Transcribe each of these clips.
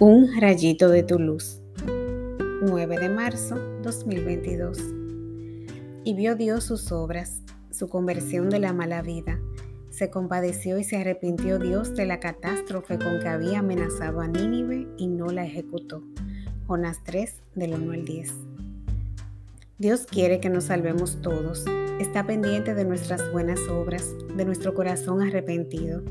Un rayito de tu luz. 9 de marzo 2022. Y vio Dios sus obras, su conversión de la mala vida. Se compadeció y se arrepintió Dios de la catástrofe con que había amenazado a Nínive y no la ejecutó. Jonás 3, del 1 al 10. Dios quiere que nos salvemos todos. Está pendiente de nuestras buenas obras, de nuestro corazón arrepentido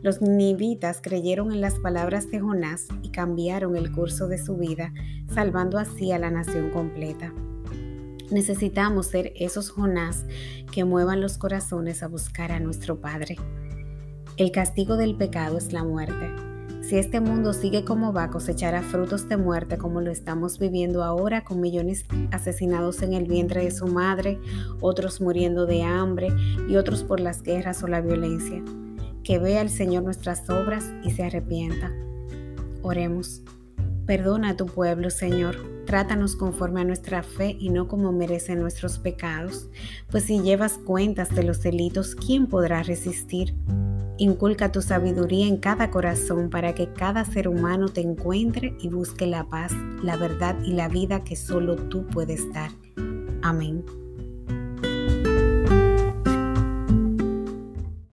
los nivitas creyeron en las palabras de Jonás y cambiaron el curso de su vida, salvando así a la nación completa. Necesitamos ser esos Jonás que muevan los corazones a buscar a nuestro Padre. El castigo del pecado es la muerte. Si este mundo sigue como va, cosechará frutos de muerte como lo estamos viviendo ahora con millones asesinados en el vientre de su madre, otros muriendo de hambre y otros por las guerras o la violencia que vea el Señor nuestras obras y se arrepienta. Oremos. Perdona a tu pueblo, Señor. Trátanos conforme a nuestra fe y no como merecen nuestros pecados, pues si llevas cuentas de los delitos, ¿quién podrá resistir? Inculca tu sabiduría en cada corazón para que cada ser humano te encuentre y busque la paz, la verdad y la vida que solo tú puedes dar. Amén.